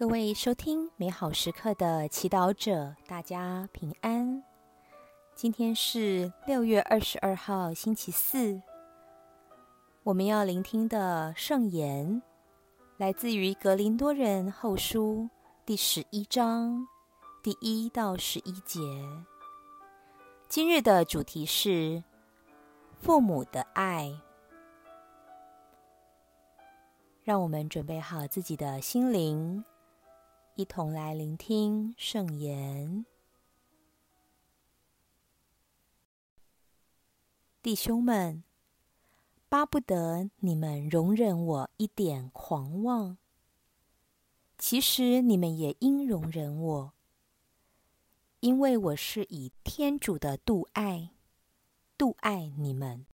各位收听美好时刻的祈祷者，大家平安。今天是六月二十二号，星期四。我们要聆听的圣言来自于《格林多人后书》第十一章第一到十一节。今日的主题是父母的爱。让我们准备好自己的心灵。一同来聆听圣言，弟兄们，巴不得你们容忍我一点狂妄。其实你们也应容忍我，因为我是以天主的度爱，度爱你们。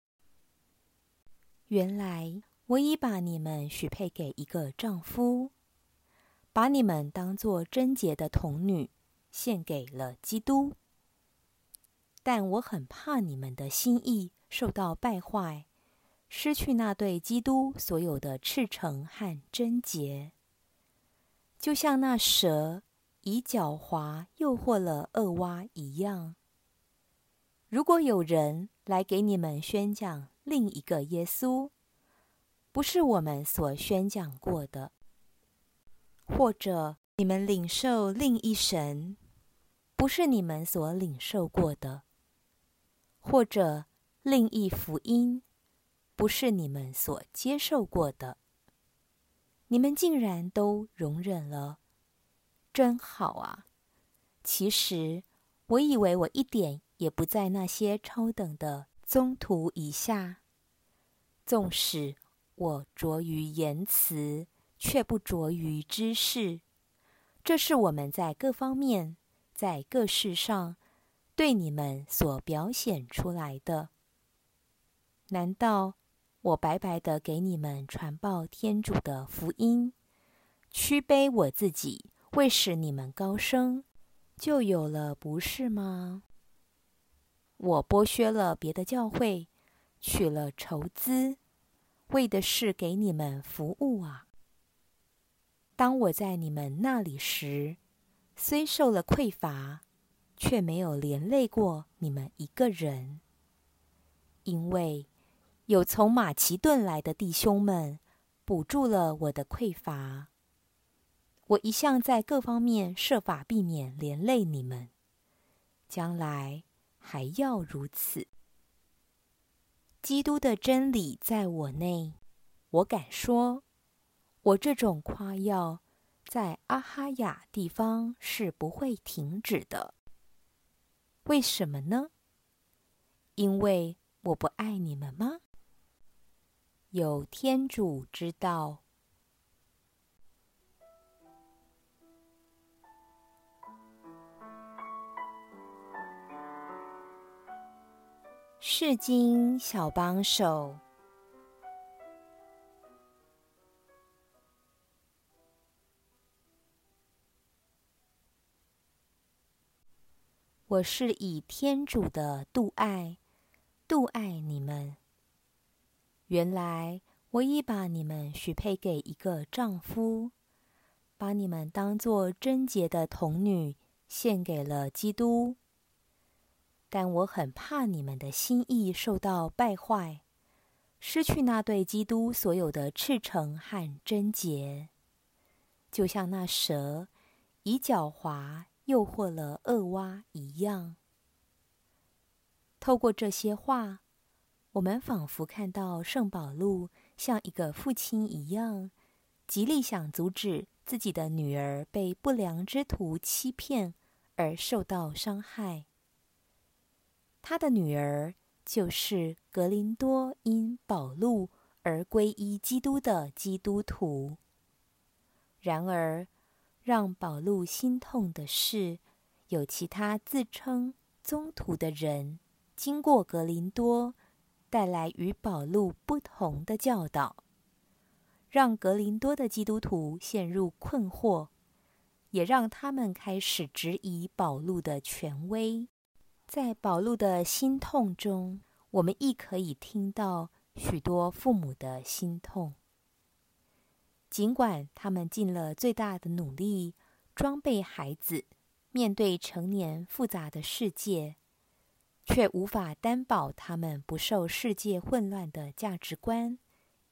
原来我已把你们许配给一个丈夫。把你们当作贞洁的童女献给了基督，但我很怕你们的心意受到败坏，失去那对基督所有的赤诚和贞洁，就像那蛇以狡猾诱惑了恶蛙一样。如果有人来给你们宣讲另一个耶稣，不是我们所宣讲过的。或者你们领受另一神，不是你们所领受过的；或者另一福音，不是你们所接受过的。你们竟然都容忍了，真好啊！其实我以为我一点也不在那些超等的宗徒以下，纵使我拙于言辞。却不着于知识，这是我们在各方面、在各事上对你们所表现出来的。难道我白白的给你们传报天主的福音，屈卑我自己，为使你们高升，就有了不是吗？我剥削了别的教会，取了筹资，为的是给你们服务啊！当我在你们那里时，虽受了匮乏，却没有连累过你们一个人，因为有从马其顿来的弟兄们补助了我的匮乏。我一向在各方面设法避免连累你们，将来还要如此。基督的真理在我内，我敢说。我这种夸耀，在阿哈亚地方是不会停止的。为什么呢？因为我不爱你们吗？有天主知道。世经小帮手。我是以天主的度爱，度爱你们。原来我已把你们许配给一个丈夫，把你们当作贞洁的童女献给了基督。但我很怕你们的心意受到败坏，失去那对基督所有的赤诚和贞洁，就像那蛇以狡猾。诱惑了恶蛙一样。透过这些话，我们仿佛看到圣保禄像一个父亲一样，极力想阻止自己的女儿被不良之徒欺骗而受到伤害。他的女儿就是格林多因保禄而皈依基督的基督徒。然而，让保禄心痛的是，有其他自称宗徒的人经过格林多，带来与保禄不同的教导，让格林多的基督徒陷入困惑，也让他们开始质疑保禄的权威。在保禄的心痛中，我们亦可以听到许多父母的心痛。尽管他们尽了最大的努力装备孩子，面对成年复杂的世界，却无法担保他们不受世界混乱的价值观、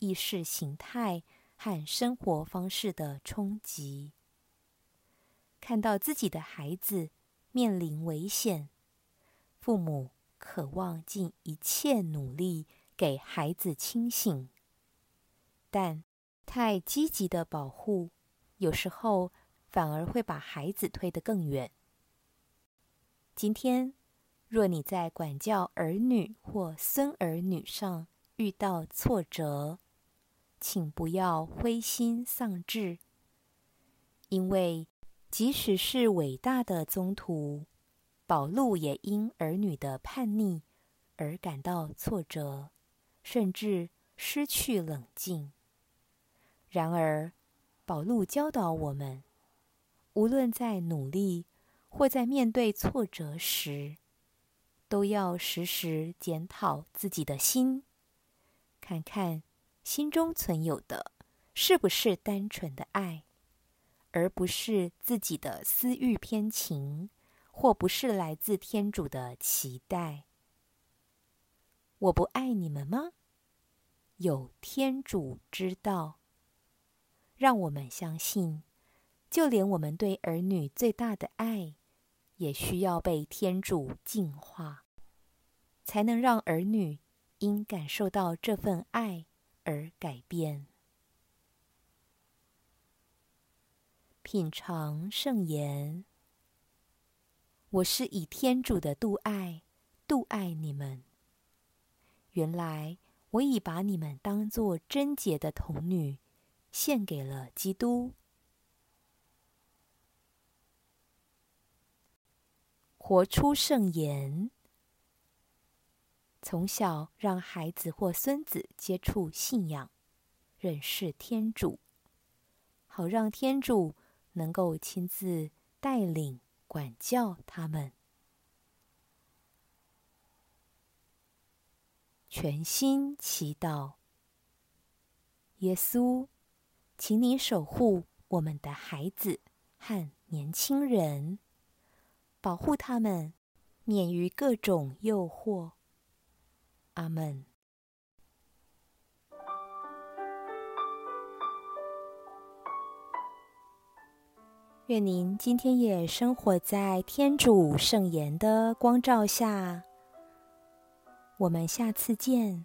意识形态和生活方式的冲击。看到自己的孩子面临危险，父母渴望尽一切努力给孩子清醒，但太积极的保护，有时候反而会把孩子推得更远。今天，若你在管教儿女或孙儿女上遇到挫折，请不要灰心丧志，因为即使是伟大的宗徒保禄，也因儿女的叛逆而感到挫折，甚至失去冷静。然而，宝路教导我们，无论在努力或在面对挫折时，都要时时检讨自己的心，看看心中存有的是不是单纯的爱，而不是自己的私欲偏情，或不是来自天主的期待。我不爱你们吗？有天主知道。让我们相信，就连我们对儿女最大的爱，也需要被天主净化，才能让儿女因感受到这份爱而改变。品尝圣言，我是以天主的度爱度爱你们。原来我已把你们当作贞洁的童女。献给了基督，活出圣言。从小让孩子或孙子接触信仰，认识天主，好让天主能够亲自带领管教他们。全心祈祷，耶稣。请你守护我们的孩子和年轻人，保护他们免于各种诱惑。阿门。愿您今天也生活在天主圣言的光照下。我们下次见。